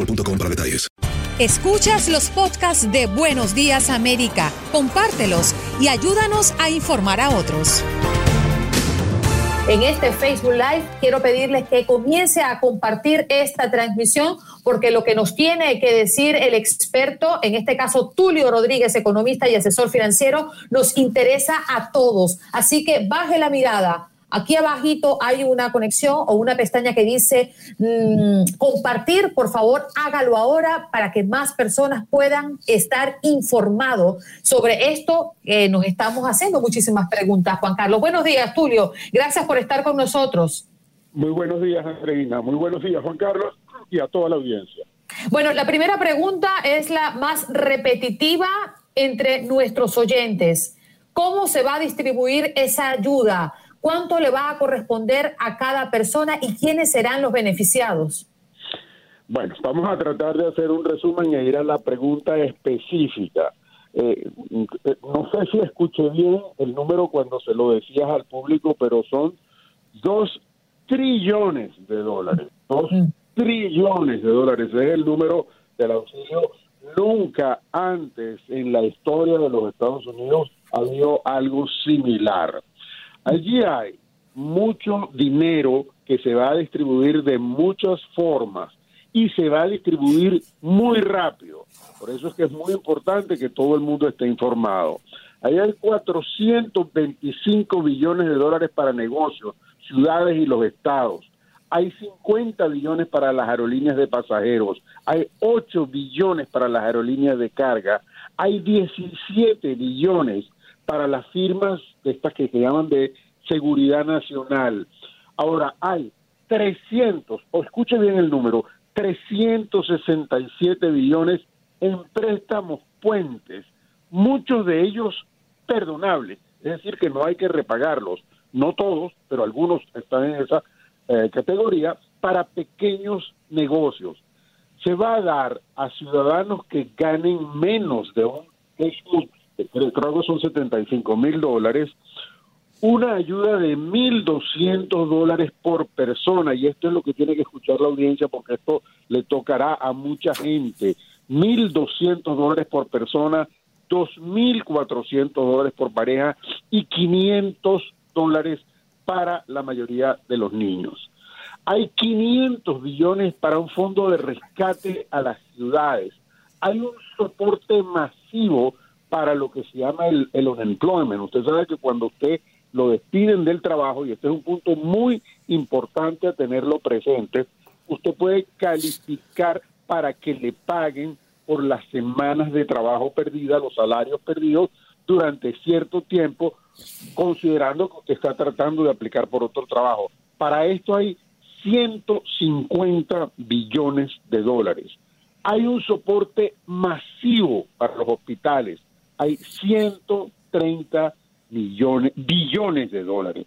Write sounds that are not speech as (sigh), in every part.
boostmobile.com para detalles. Escuchas los podcasts de Buenos Días América, compártelos y ayúdanos a informar a otros. En este Facebook Live quiero pedirles que comience a compartir esta transmisión porque lo que nos tiene que decir el experto, en este caso Tulio Rodríguez, economista y asesor financiero, nos interesa a todos. Así que baje la mirada, Aquí abajito hay una conexión o una pestaña que dice mmm, compartir, por favor, hágalo ahora para que más personas puedan estar informados sobre esto que nos estamos haciendo muchísimas preguntas, Juan Carlos. Buenos días, Tulio. Gracias por estar con nosotros. Muy buenos días, Andreina. Muy buenos días, Juan Carlos, y a toda la audiencia. Bueno, la primera pregunta es la más repetitiva entre nuestros oyentes. ¿Cómo se va a distribuir esa ayuda? ¿Cuánto le va a corresponder a cada persona y quiénes serán los beneficiados? Bueno, vamos a tratar de hacer un resumen e ir a la pregunta específica. Eh, no sé si escuché bien el número cuando se lo decías al público, pero son dos trillones de dólares. Dos trillones de dólares. Es el número del auxilio. Nunca antes en la historia de los Estados Unidos ha habido algo similar. Allí hay mucho dinero que se va a distribuir de muchas formas y se va a distribuir muy rápido. Por eso es que es muy importante que todo el mundo esté informado. Ahí hay 425 billones de dólares para negocios, ciudades y los estados. Hay 50 billones para las aerolíneas de pasajeros. Hay 8 billones para las aerolíneas de carga. Hay 17 billones para las firmas de estas que se llaman de seguridad nacional. Ahora hay 300, o escuche bien el número, 367 billones en préstamos puentes, muchos de ellos perdonables, es decir, que no hay que repagarlos, no todos, pero algunos están en esa eh, categoría, para pequeños negocios. Se va a dar a ciudadanos que ganen menos de un creo que son 75 mil dólares, una ayuda de 1.200 dólares por persona, y esto es lo que tiene que escuchar la audiencia porque esto le tocará a mucha gente, 1.200 dólares por persona, 2.400 dólares por pareja y 500 dólares para la mayoría de los niños. Hay 500 billones para un fondo de rescate a las ciudades. Hay un soporte masivo para lo que se llama el, el unemployment. Usted sabe que cuando usted lo despiden del trabajo, y este es un punto muy importante a tenerlo presente, usted puede calificar para que le paguen por las semanas de trabajo perdidas, los salarios perdidos durante cierto tiempo, considerando que usted está tratando de aplicar por otro trabajo. Para esto hay 150 billones de dólares. Hay un soporte masivo para los hospitales. Hay 130 millones, billones de dólares.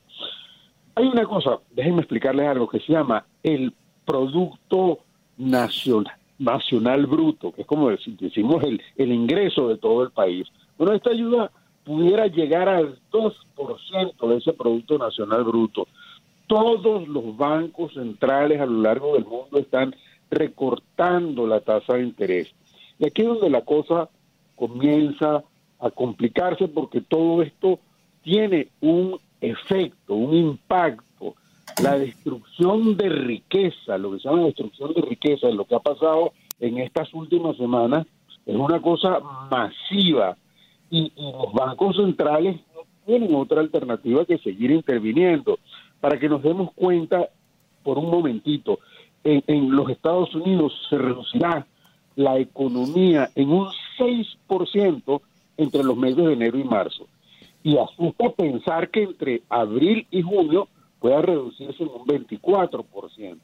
Hay una cosa, déjenme explicarles algo que se llama el Producto Nacional, nacional Bruto, que es como decimos el, ingreso de todo el país. Bueno, esta ayuda pudiera llegar al 2% de ese Producto Nacional Bruto. Todos los bancos centrales a lo largo del mundo están recortando la tasa de interés. Y aquí es donde la cosa comienza a complicarse porque todo esto tiene un efecto, un impacto. La destrucción de riqueza, lo que se llama destrucción de riqueza, lo que ha pasado en estas últimas semanas, es una cosa masiva y, los bancos centrales no tienen otra alternativa que seguir interviniendo. Para que nos demos cuenta, por un momentito, en, los Estados Unidos se reducirá la economía en un 6% entre los meses de enero y marzo. Y asusta pensar que entre abril y junio pueda reducirse en un 24%.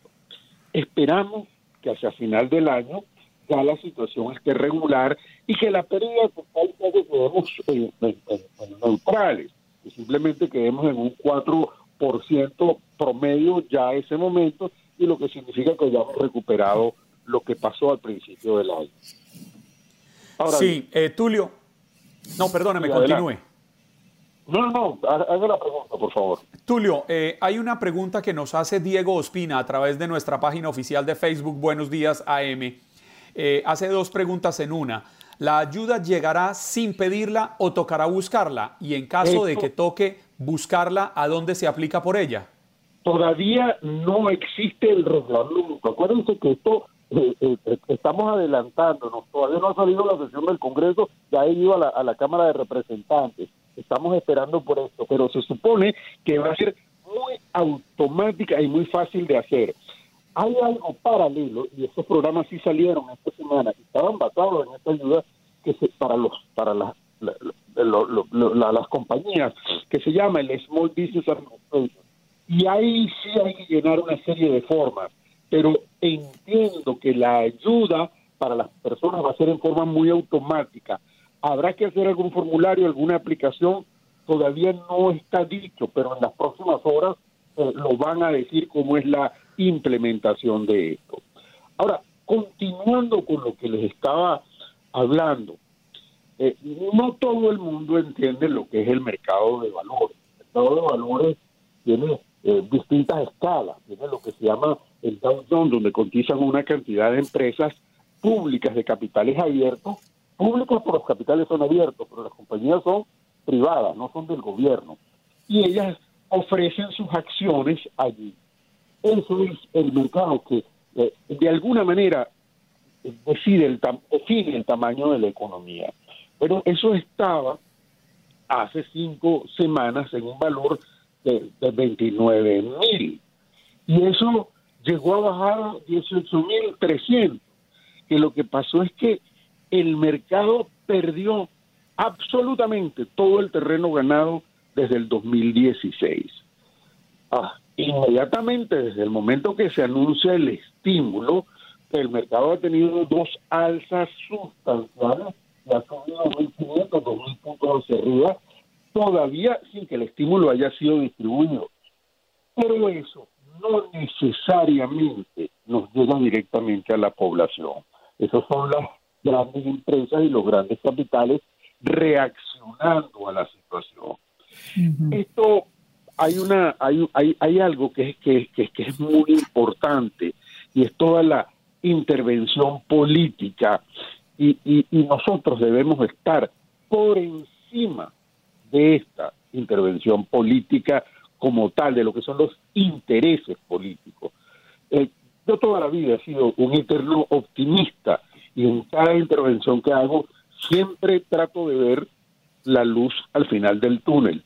Esperamos que hacia final del año ya la situación esté regular y que la pérdida total que quedemos en, neutrales, que simplemente quedemos en un 4% promedio ya a ese momento y lo que significa que ya hemos recuperado lo que pasó al principio del año. sí, eh, Tulio. No, perdóneme, continúe. No, no, haga la pregunta, por favor. Tulio, eh, hay una pregunta que nos hace Diego Ospina a través de nuestra página oficial de Facebook, Buenos Días AM. Eh, hace dos preguntas en una. ¿La ayuda llegará sin pedirla o tocará buscarla? Y en caso de que toque buscarla, ¿a dónde se aplica por ella? Todavía no existe el reglamento. Acuérdense que esto eh, eh, estamos adelantándonos. Todavía no ha salido la sesión del Congreso, ya ha ido a la, a la Cámara de Representantes. Estamos esperando por esto, pero se supone que va a ser muy automática y muy fácil de hacer hay algo paralelo y estos programas sí salieron esta semana y estaban basados en esta ayuda que se, para los para las las compañías que se llama el Small Business Administration y ahí sí hay que llenar una serie de formas pero entiendo que la ayuda para las personas va a ser en forma muy automática habrá que hacer algún formulario alguna aplicación todavía no está dicho pero en las próximas horas eh, lo van a decir cómo es la implementación de esto. Ahora, continuando con lo que les estaba hablando, eh, no todo el mundo entiende lo que es el mercado de valores. El mercado de valores tiene eh, distintas escalas. Tiene lo que se llama el Dow Jones, donde cotizan una cantidad de empresas públicas de capitales abiertos. Públicos por los capitales son abiertos, pero las compañías son privadas, no son del gobierno. Y ellas ofrecen sus acciones allí. Eso es el mercado que eh, de alguna manera decide el, define el tamaño de la economía. Pero eso estaba hace cinco semanas en un valor de, de 29 mil. Y eso llegó a bajar a 18 mil 300. Que lo que pasó es que el mercado perdió absolutamente todo el terreno ganado desde el 2016. Ah, inmediatamente desde el momento que se anuncia el estímulo, el mercado ha tenido dos alzas sustanciales y ha subido 1.500, 2.000 puntos hacia arriba, todavía sin que el estímulo haya sido distribuido. Pero eso no necesariamente nos llega directamente a la población. Esas son las grandes empresas y los grandes capitales reaccionando a la situación. Esto hay una hay, hay, hay algo que es que, que, que, es muy importante y es toda la intervención política y, y, y nosotros debemos estar por encima de esta intervención política como tal, de lo que son los intereses políticos. Eh, yo toda la vida he sido un eterno optimista y en cada intervención que hago siempre trato de ver la luz al final del túnel.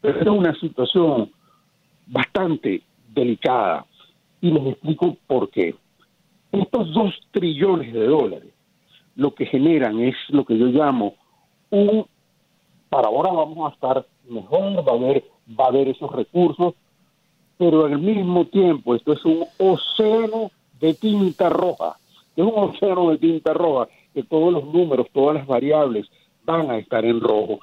Pero era una situación bastante delicada y les explico por qué. Estos dos trillones de dólares lo que generan es lo que yo llamo un, para ahora vamos a estar mejor, va a haber, va a haber esos recursos, pero al mismo tiempo esto es un océano de tinta roja, es un océano de tinta roja, que todos los números, todas las variables van a estar en rojo.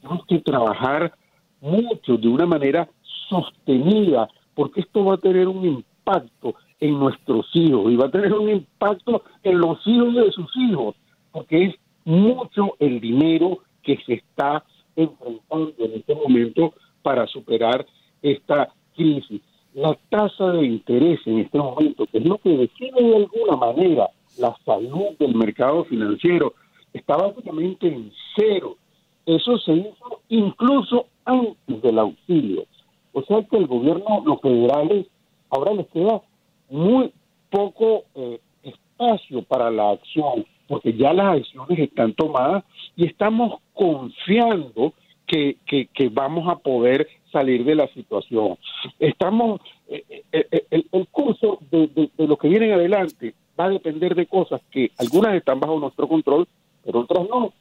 Tenemos que trabajar mucho, de una manera sostenida, porque esto va a tener un impacto en nuestros hijos y va a tener un impacto en los hijos de sus hijos, porque es mucho el dinero que se está enfrentando en este momento para superar esta crisis. La tasa de interés en este momento, que es lo que define de alguna manera la salud del mercado financiero, está básicamente en cero. Eso se hizo incluso antes del auxilio. O sea que el gobierno, los federales, ahora les queda muy poco eh, espacio para la acción, porque ya las acciones están tomadas y estamos confiando que, que, vamos a poder salir de la situación. Estamos, eh, eh, el, curso de, de, lo que viene adelante va a depender de cosas que algunas están bajo nuestro control, pero otras no.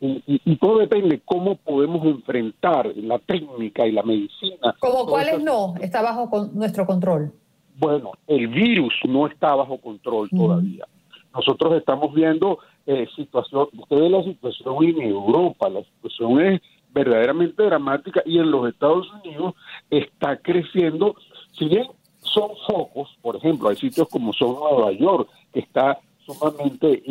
Y, y, todo depende cómo podemos enfrentar la técnica y la medicina. ¿Como cuáles no está bajo con nuestro control? Bueno, el virus no está bajo control todavía. Nosotros estamos viendo eh, situación, usted ve la situación en Europa, la situación es verdaderamente dramática y en los Estados Unidos está creciendo, si bien son focos, por ejemplo, hay sitios como son Nueva York, que está sumamente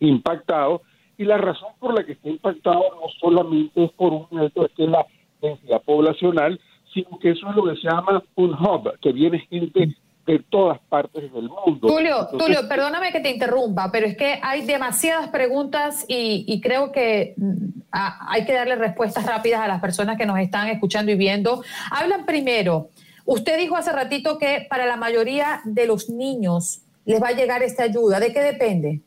impactado, y la razón por la que está impactado no solamente es por un hecho, es la densidad poblacional, sino que eso es lo que se llama un hub, que viene gente de todas partes del mundo. Tulio, Tulio, perdóname que te interrumpa, pero es que hay demasiadas preguntas y, creo que mm, hay que darle respuestas rápidas a las personas que nos están escuchando y viendo. Hablan primero, usted dijo hace ratito que para la mayoría de los niños les va a llegar esta ayuda. ¿De qué depende?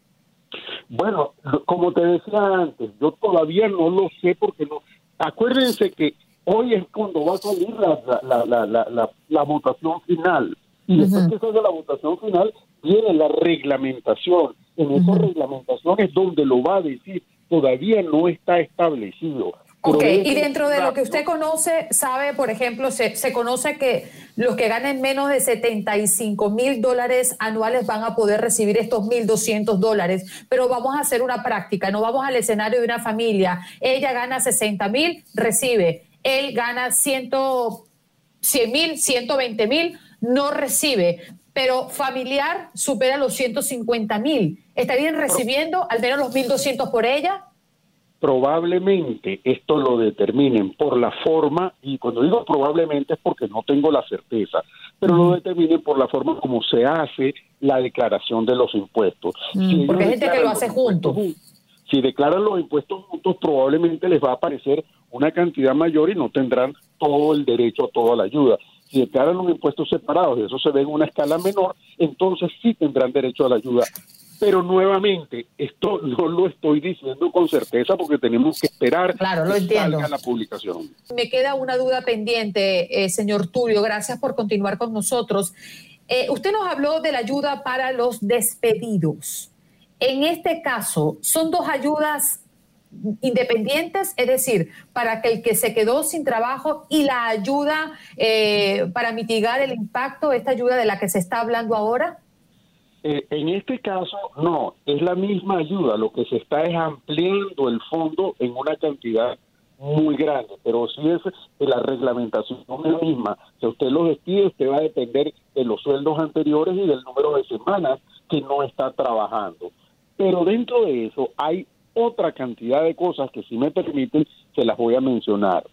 Bueno, como te decía antes, yo todavía no lo sé porque no. Acuérdense que hoy es cuando va a salir la, la, la, la votación final. Y después que salga la votación final, viene la reglamentación. En esa reglamentación es donde lo va a decir. Todavía no está establecido. Ok, y dentro de lo que usted conoce, sabe, por ejemplo, se, se conoce que los que ganen menos de 75 mil dólares anuales van a poder recibir estos 1.200 dólares, pero vamos a hacer una práctica, no vamos al escenario de una familia, ella gana 60 mil, recibe, él gana 100 mil, 120 mil, no recibe, pero familiar supera los 150 mil. ¿Estarían recibiendo al menos los 1.200 por ella? Probablemente esto lo determinen por la forma, y cuando digo probablemente es porque no tengo la certeza, pero lo determinen por la forma como se hace la declaración de los impuestos. porque hay gente que lo hace juntos. Si declaran los impuestos juntos, probablemente les va a aparecer una cantidad mayor y no tendrán todo el derecho a toda la ayuda si declaran los impuestos separados y eso se ve en una escala menor, entonces sí tendrán derecho a la ayuda. Pero nuevamente, esto (laughs) no lo estoy diciendo con certeza porque tenemos que esperar claro, lo entiendo. salga la publicación. Me queda una duda pendiente, eh, señor Tulio. Gracias por continuar con nosotros. Eh, usted nos habló de la ayuda para los despedidos. En este caso, ¿son dos ayudas independientes, es decir, para que el que se quedó sin trabajo y la ayuda eh, para mitigar el impacto, esta ayuda de la que se está hablando ahora? Eh, en este caso, no, es la misma ayuda, lo que se está es ampliando el fondo en una cantidad muy grande, pero si es la reglamentación es la misma. Si usted lo despide, usted va a depender de los sueldos anteriores y del número de semanas que no está trabajando. Pero dentro de eso hay otra cantidad de cosas que si me permiten se las voy a mencionar.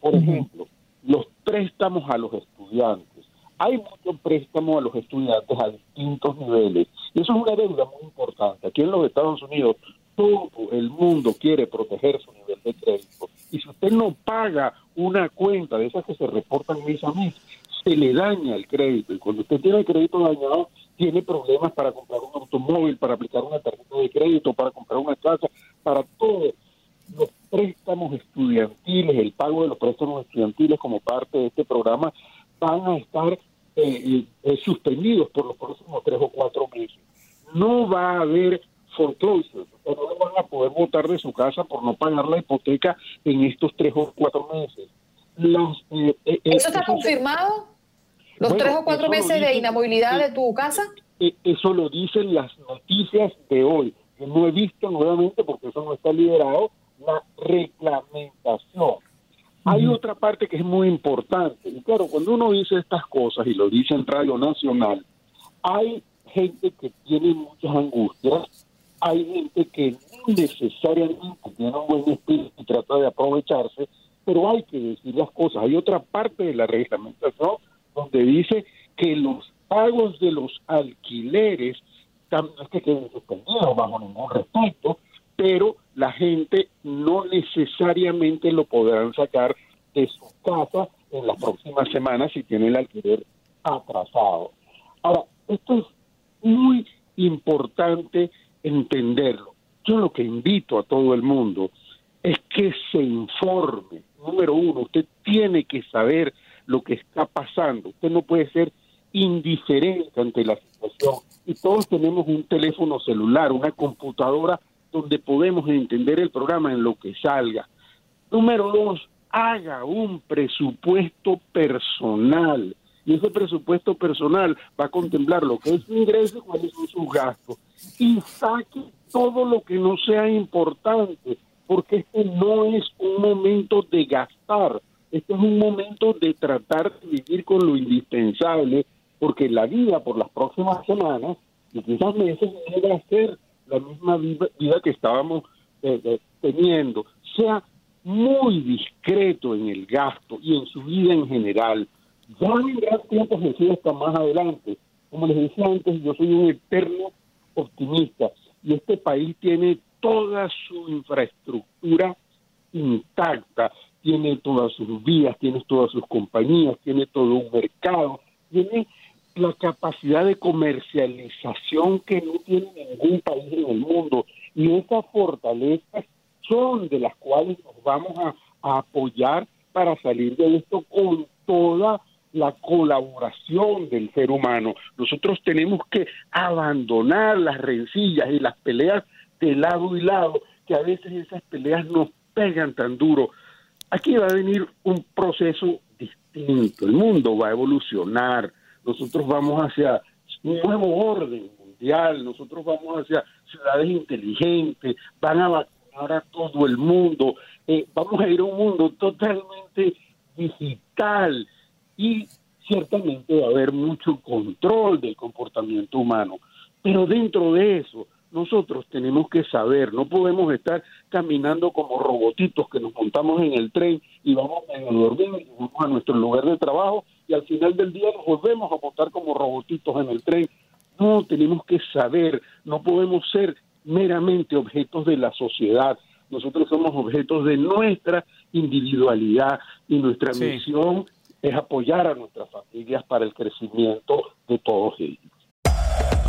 Por ejemplo, los préstamos a los estudiantes. Hay muchos préstamos a los estudiantes a distintos niveles y eso es una deuda muy importante. Aquí en los Estados Unidos todo el mundo quiere proteger su nivel de crédito y si usted no paga una cuenta de esas que se reportan mes a mes, se le daña el crédito y cuando usted tiene el crédito dañado tiene problemas para comprar un automóvil, para aplicar una tarjeta de crédito, para comprar una casa, para todos los préstamos estudiantiles, el pago de los préstamos estudiantiles como parte de este programa, van a estar eh, eh, suspendidos por los próximos tres o cuatro meses. No va a haber foreclosure, no van a poder votar de su casa por no pagar la hipoteca en estos tres o cuatro meses. ¿Eso está confirmado? ¿Los tres o cuatro meses de inamovilidad de tu casa? Eso lo dicen las noticias de hoy. Yo no he visto nuevamente, porque eso no está liberado, la reglamentación. Hay otra parte que es muy importante. Y claro, cuando uno dice estas cosas y lo dice en Radio Nacional, hay gente que tiene muchas angustias, hay gente que necesariamente tiene un buen espíritu y trata de aprovecharse, pero hay que decir las cosas. Hay otra parte de la reglamentación donde dice que los pagos de los alquileres también es que queden suspendidos bajo ningún respecto, pero la gente no necesariamente lo podrán sacar de su casa en las próximas semanas si tiene el alquiler atrasado. Ahora, esto es muy importante entenderlo. Yo lo que invito a todo el mundo es que se informe. Número uno, usted tiene que saber lo que está pasando. Usted no puede ser indiferente ante la situación. Y todos tenemos un teléfono celular, una computadora donde podemos entender el programa en lo que salga. Número dos, haga un presupuesto personal. Y ese presupuesto personal va a contemplar lo que es su ingreso y cuáles son sus gastos. Y saque todo lo que no sea importante, porque este no es un momento de gastar, este es un momento de tratar de vivir con lo indispensable, porque la vida por las próximas semanas y quizás meses va a ser la misma vida que estábamos eh, eh, teniendo. Sea muy discreto en el gasto y en su vida en general. Ya vendrán tiempos decir hasta más adelante. Como les decía antes, yo soy un eterno optimista y este país tiene toda su infraestructura intacta, tiene todas sus vías, tiene todas sus compañías, tiene todo un mercado, tiene la capacidad de comercialización que no tiene ningún país en el mundo. Y esas fortalezas son de las cuales nos vamos a, apoyar para salir de esto con toda la colaboración del ser humano. Nosotros tenemos que abandonar las rencillas y las peleas de lado y lado, que a veces esas peleas nos pegan tan duro. Aquí va a venir un proceso distinto, el mundo va a evolucionar, nosotros vamos hacia un nuevo orden mundial, nosotros vamos hacia ciudades inteligentes, van a vacunar a todo el mundo, eh, vamos a ir a un mundo totalmente digital. Y ciertamente va a haber mucho control del comportamiento humano. Pero dentro de eso, nosotros tenemos que saber, no podemos estar caminando como robotitos que nos montamos en el tren y vamos a dormir y vamos a nuestro lugar de trabajo y al final del día nos volvemos a montar como robotitos en el tren. No, tenemos que saber, no podemos ser meramente objetos de la sociedad. Nosotros somos objetos de nuestra individualidad y nuestra misión es apoyar a nuestras familias para el crecimiento de todos ellos.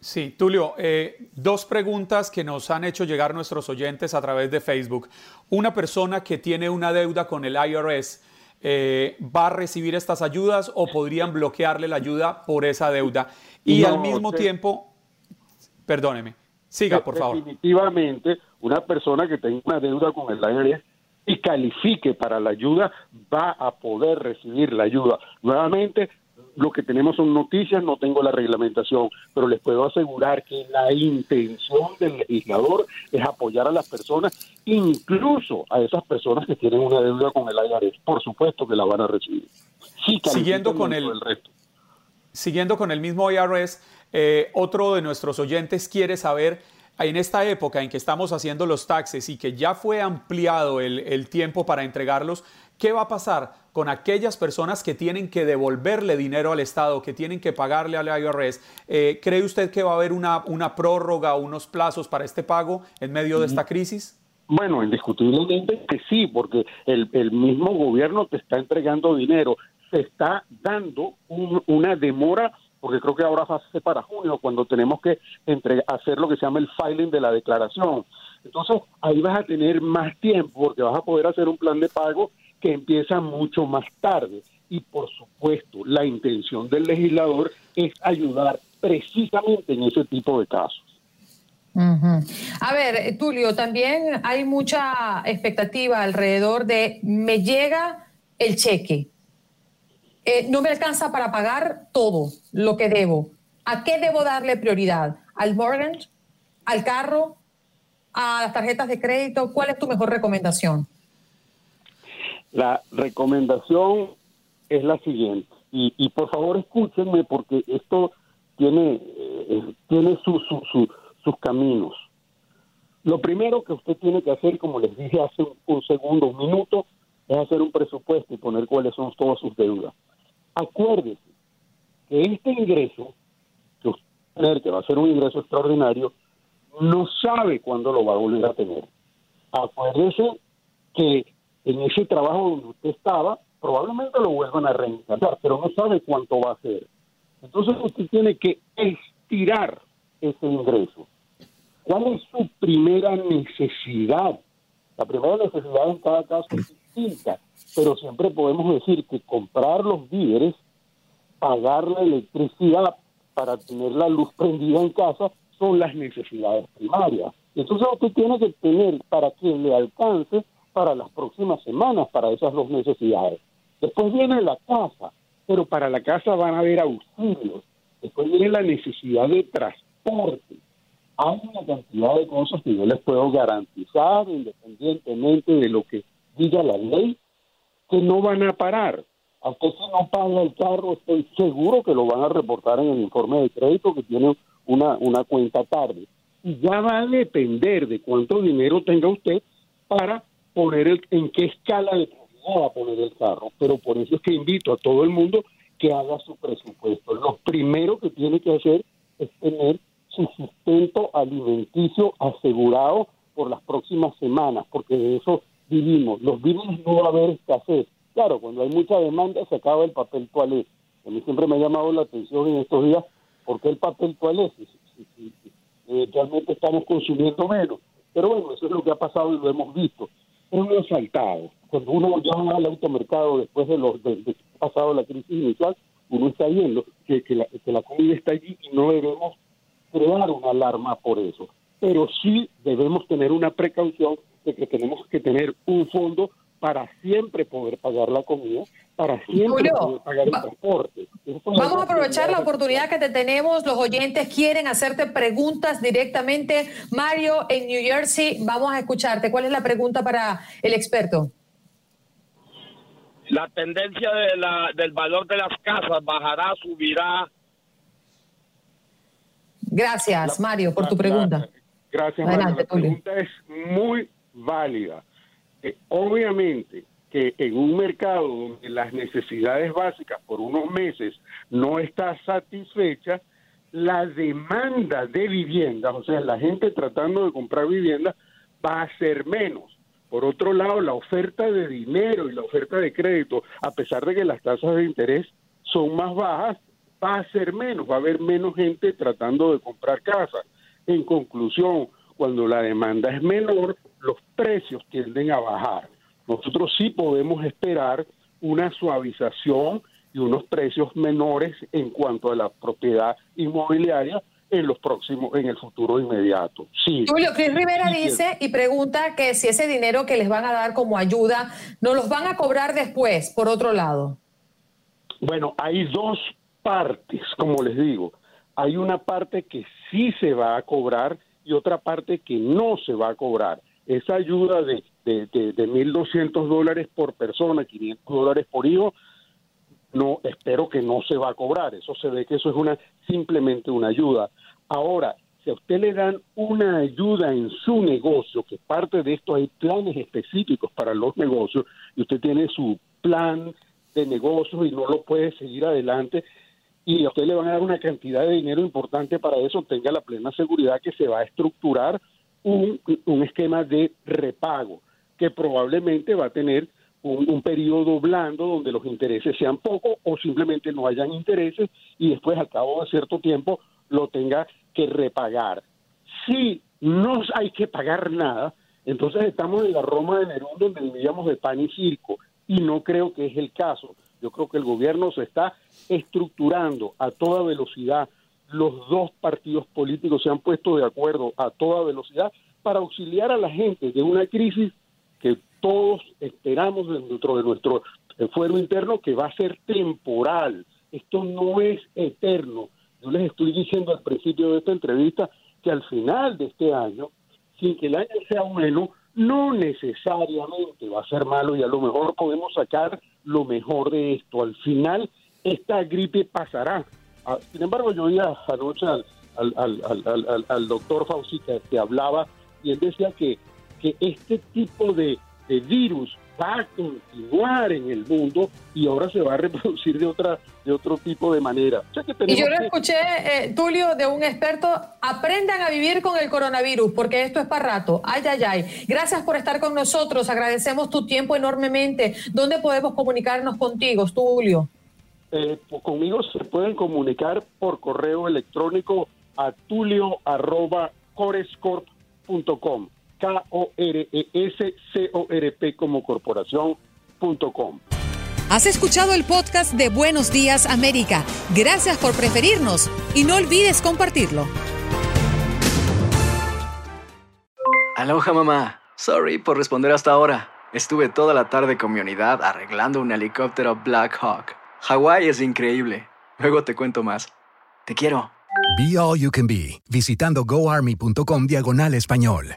Sí, Tulio, eh, dos preguntas que nos han hecho llegar nuestros oyentes a través de Facebook. Una persona que tiene una deuda con el IRS, eh, ¿va a recibir estas ayudas o podrían bloquearle la ayuda por esa deuda? Y al mismo tiempo, perdóneme, siga, por favor. Definitivamente, una persona que tenga una deuda con el IRS y califique para la ayuda va a poder recibir la ayuda. Nuevamente, lo que tenemos son noticias, no tengo la reglamentación, pero les puedo asegurar que la intención del legislador es apoyar a las personas, incluso a esas personas que tienen una deuda con el IRS. Por supuesto que la van a recibir. siguiendo con el, resto. Siguiendo con el mismo IRS, eh, otro de nuestros oyentes quiere saber en esta época en que estamos haciendo los taxes y que ya fue ampliado el, el tiempo para entregarlos, ¿qué va a pasar con aquellas personas que tienen que devolverle dinero al Estado, que tienen que pagarle al IRS? Eh, ¿Cree usted que va a haber una, una prórroga unos plazos para este pago en medio de esta crisis? Bueno, indiscutiblemente que sí, porque el, el mismo gobierno te está entregando dinero, se está dando un- una demora, porque creo que ahora ser para junio, cuando tenemos que entre- hacer lo que se llama el filing de la declaración. Entonces, ahí vas a tener más tiempo, porque vas a poder hacer un plan de pago que empieza mucho más tarde. Y por supuesto, la intención del legislador es ayudar precisamente en ese tipo de casos. A ver, eh, Tulio, también hay mucha expectativa alrededor de me llega el cheque, Eh, no me alcanza para pagar todo lo que debo. ¿A qué debo darle prioridad? ¿Al mortgage? ¿Al carro? ¿A las tarjetas de crédito? ¿Cuál es tu mejor recomendación? La recomendación es la siguiente, y, por favor escúchenme porque esto tiene, eh, tiene su- su- su- sus caminos. Lo primero que usted tiene que hacer, como les dije hace un, un segundo, un minuto, es hacer un presupuesto y poner cuáles son todas sus deudas. Acuérdese que este ingreso, que usted va a que va a ser un ingreso extraordinario, no sabe cuándo lo va a volver a tener. Acuérdese que en ese trabajo donde usted estaba, probablemente lo vuelvan a reinstalar, pero no sabe cuánto va a ser. Entonces usted tiene que estirar ese ingreso. ¿Cuál es su primera necesidad? La primera necesidad en cada caso es distinta, pero siempre podemos decir que comprar los víveres, pagar la electricidad para tener la luz prendida en casa son las necesidades primarias. Entonces usted tiene que tener para que le alcance para las próximas semanas para esas dos necesidades. Después viene la casa, pero para la casa van a haber auxilios. Después viene la necesidad de transporte. Hay una cantidad de cosas que yo les puedo garantizar, independientemente de lo que diga la ley, que no van a parar. A usted si no paga el carro, estoy seguro que lo van a reportar en el informe de crédito que tiene una, una cuenta tarde. Y ya va a depender de cuánto dinero tenga usted para poner el, en qué escala de va a poner el carro. Pero por eso es que invito a todo el mundo que haga su presupuesto. Lo primero que tiene que hacer es tener su sustento alimenticio asegurado por las próximas semanas, porque de eso vivimos. Los víveres no va a haber escasez. Claro, cuando hay mucha demanda se acaba el papel toalé. A mí siempre me ha llamado la atención en estos días por qué el papel toalé, si, si- eh, realmente estamos consumiendo menos. Pero bueno, eso es lo que ha pasado y lo hemos visto. Es un saltado. Cuando uno ya va al automercado después de los de, de pasado la crisis inicial, uno está viendo que, que, la, que la comida está allí y no debemos crear una alarma por eso. Pero sí debemos tener una precaución de que tenemos que tener un fondo para siempre poder pagar la comida, para siempre Julio, poder pagar el transporte. Vamos a aprovechar la oportunidad que te tenemos. Los oyentes quieren hacerte preguntas directamente. Mario, en New Jersey, vamos a escucharte. ¿Cuál es la pregunta para el experto? La tendencia de la, del valor de las casas bajará, subirá. Gracias, Mario, por tu La- pregunta. Gracias, Adelante, Mario. La pregunta es muy válida. Eh, obviamente que en un mercado donde las necesidades básicas por unos meses no está satisfecha, la demanda de viviendas, o sea, la gente tratando de comprar vivienda, va a ser menos. Por otro lado, la oferta de dinero y la oferta de crédito, a pesar de que las tasas de interés son más bajas, va a ser menos, va a haber menos gente tratando de comprar casas. En conclusión, cuando la demanda es menor, los precios tienden a bajar. Nosotros sí podemos esperar una suavización y unos precios menores en cuanto a la propiedad inmobiliaria en los próximos, en el futuro inmediato. Sí. Julio, Cris Rivera Sí, dice y pregunta que si ese dinero que les van a dar como ayuda, ¿no los van a cobrar después, por otro lado? Bueno, hay dos partes, como les digo. Hay una parte que sí se va a cobrar y otra parte que no se va a cobrar. Esa ayuda de, de, de, de 1.200 dólares por persona, 500 dólares por hijo, no espero que no se va a cobrar. Eso se ve que eso es una simplemente una ayuda. Ahora, si a usted le dan una ayuda en su negocio, que parte de esto hay planes específicos para los negocios, y usted tiene su plan de negocios y no lo puede seguir adelante, y a usted le van a dar una cantidad de dinero importante para eso, tenga la plena seguridad que se va a estructurar un, un esquema de repago, que probablemente va a tener un, un, periodo blando donde los intereses sean pocos o simplemente no hayan intereses y después al cabo de cierto tiempo lo tenga que repagar. Si no hay que pagar nada, entonces estamos en la Roma de Nerón donde vivíamos de pan y circo y no creo que es el caso. Yo creo que el gobierno se está estructurando a toda velocidad. Los dos partidos políticos se han puesto de acuerdo a toda velocidad para auxiliar a la gente de una crisis que todos esperamos dentro de nuestro fuero interno que va a ser temporal. Esto no es eterno. Yo les estoy diciendo al principio de esta entrevista que al final de este año, sin que el año sea bueno, no necesariamente va a ser malo y a lo mejor podemos sacar lo mejor de esto. Al final, esta gripe pasará. Sin embargo, yo oía anoche al, al, al, al doctor Fauci que, que, hablaba y él decía que, que este tipo de, de virus va a continuar en el mundo y ahora se va a reproducir de otra de otro tipo de manera. O sea que y yo lo escuché, eh, Tulio, de un experto, aprendan a vivir con el coronavirus, porque esto es para rato. Ay, ay, ay. Gracias por estar con nosotros, agradecemos tu tiempo enormemente. ¿Dónde podemos comunicarnos contigo, Tulio? Eh, conmigo se pueden comunicar por correo electrónico a tulio.corescorp.com. K-O-R-E-S-C-O-R-P como corporación.com. Has escuchado el podcast de Buenos Días América. Gracias por preferirnos y no olvides compartirlo. Aloha mamá. Sorry por responder hasta ahora. Estuve toda la tarde con mi unidad arreglando un helicóptero Black Hawk. Hawái es increíble. Luego te cuento más. Te quiero. Be All You Can Be, visitando goarmy.com diagonal español.